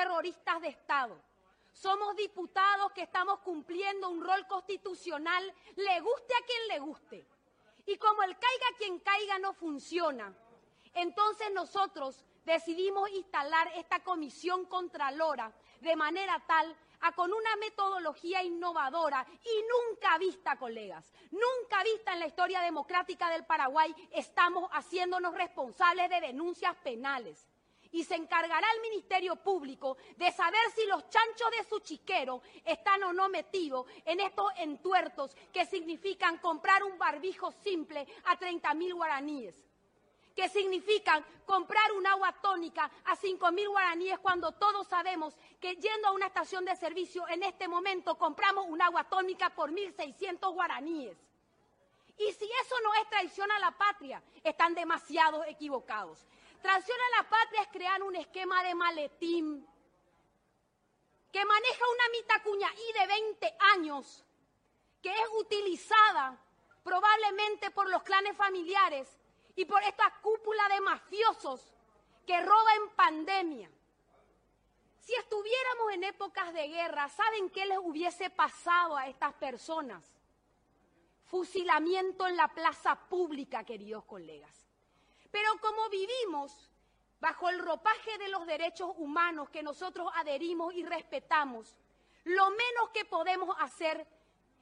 Terroristas de Estado. Somos diputados que estamos cumpliendo un rol constitucional, le guste a quien le guste. Y como el caiga quien caiga no funciona, entonces nosotros decidimos instalar esta comisión contralora de manera tal a con una metodología innovadora y nunca vista, colegas, nunca vista en la historia democrática del Paraguay, estamos haciéndonos responsables de denuncias penales. Y se encargará el Ministerio Público de saber si los chanchos de su chiquero están o no metidos en estos entuertos que significan comprar un barbijo simple a 30 mil guaraníes que significan comprar un agua tónica a 5 mil guaraníes cuando todos sabemos que yendo a una estación de servicio en este momento compramos un agua tónica por 1.600 guaraníes. Y si eso no es traición a la patria, están demasiado equivocados. Traición a la patria es crear un esquema de maletín que maneja una mitacuña y de 20 años, que es utilizada probablemente por los clanes familiares y por esta cúpula de mafiosos que roba en pandemia. Si estuviéramos en épocas de guerra, ¿saben qué les hubiese pasado a estas personas? Fusilamiento en la plaza pública, queridos colegas. Pero como vivimos bajo el ropaje de los derechos humanos que nosotros adherimos y respetamos, lo menos que podemos hacer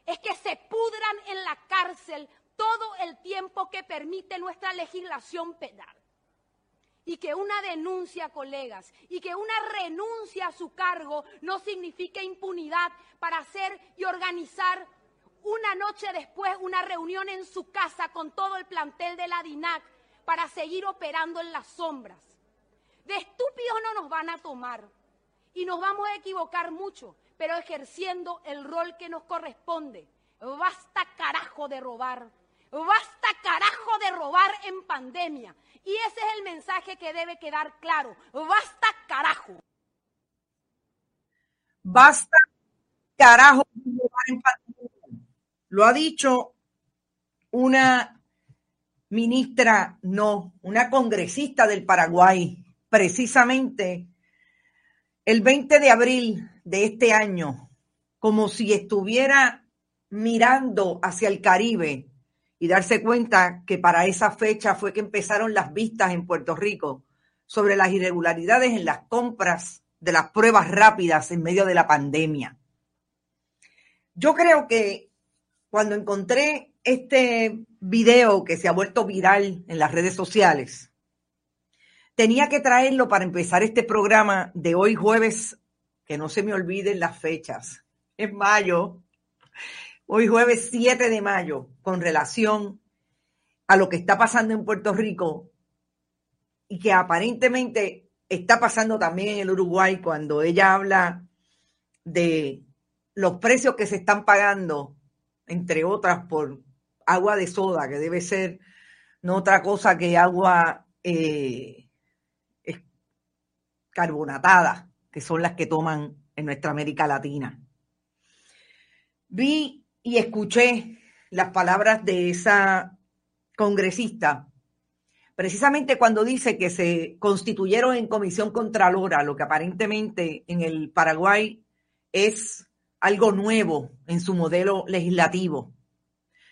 es que se pudran en la cárcel todo el tiempo que permite nuestra legislación penal. Y que una denuncia, colegas, y que una renuncia a su cargo no signifique impunidad para hacer y organizar una noche después una reunión en su casa con todo el plantel de la DINAC para seguir operando en las sombras. De estúpidos no nos van a tomar y nos vamos a equivocar mucho, pero ejerciendo el rol que nos corresponde. Basta carajo de robar. Basta carajo de robar en pandemia. Y ese es el mensaje que debe quedar claro. Basta carajo. Basta carajo de robar en pandemia. Lo ha dicho una ministra, no, una congresista del Paraguay, precisamente el 20 de abril de este año, como si estuviera mirando hacia el Caribe y darse cuenta que para esa fecha fue que empezaron las vistas en Puerto Rico sobre las irregularidades en las compras de las pruebas rápidas en medio de la pandemia. Yo creo que cuando encontré este video que se ha vuelto viral en las redes sociales, tenía que traerlo para empezar este programa de hoy jueves, que no se me olviden las fechas, en mayo, hoy jueves 7 de mayo, con relación a lo que está pasando en Puerto Rico y que aparentemente está pasando también en el Uruguay cuando ella habla de los precios que se están pagando, entre otras, por agua de soda, que debe ser no otra cosa que agua eh, carbonatada, que son las que toman en nuestra América Latina. Vi y escuché las palabras de esa congresista, precisamente cuando dice que se constituyeron en comisión contralora, lo que aparentemente en el Paraguay es algo nuevo en su modelo legislativo.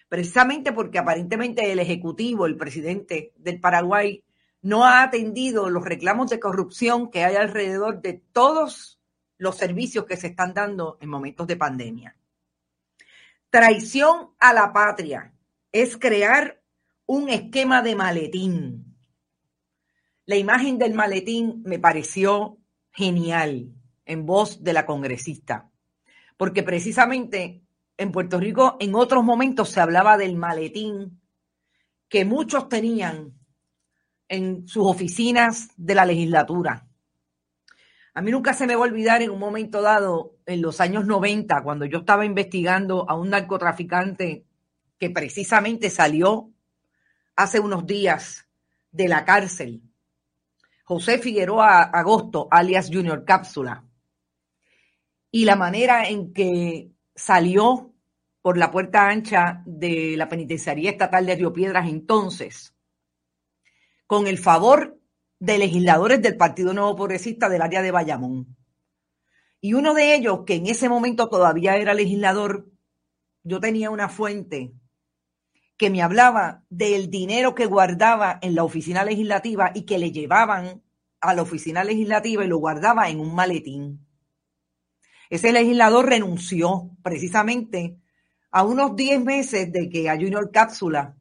Precisamente porque aparentemente el Ejecutivo, el presidente del Paraguay, no ha atendido los reclamos de corrupción que hay alrededor de todos los servicios que se están dando en momentos de pandemia. Traición a la patria es crear un esquema de maletín. La imagen del maletín me pareció genial en voz de la congresista, porque precisamente en Puerto Rico en otros momentos se hablaba del maletín que muchos tenían en sus oficinas de la legislatura. A mí nunca se me va a olvidar en un momento dado, en los años 90, cuando yo estaba investigando a un narcotraficante que precisamente salió hace unos días de la cárcel, José Figueroa Agosto, alias Junior Cápsula, y la manera en que salió por la puerta ancha de la Penitenciaría Estatal de Río Piedras entonces, con el favor de legisladores del Partido Nuevo Progresista del área de Bayamón. Y uno de ellos, que en ese momento todavía era legislador, yo tenía una fuente que me hablaba del dinero que guardaba en la oficina legislativa y que le llevaban a la oficina legislativa y lo guardaba en un maletín. Ese legislador renunció precisamente a unos 10 meses de que a Junior Cápsula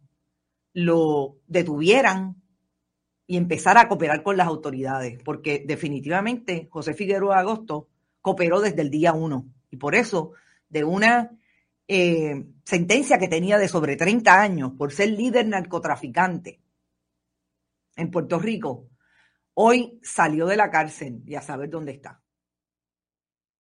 lo detuvieran y empezar a cooperar con las autoridades, porque definitivamente José Figueroa Agosto cooperó desde el día uno. Y por eso, de una eh, sentencia que tenía de sobre 30 años por ser líder narcotraficante en Puerto Rico, hoy salió de la cárcel y a saber dónde está.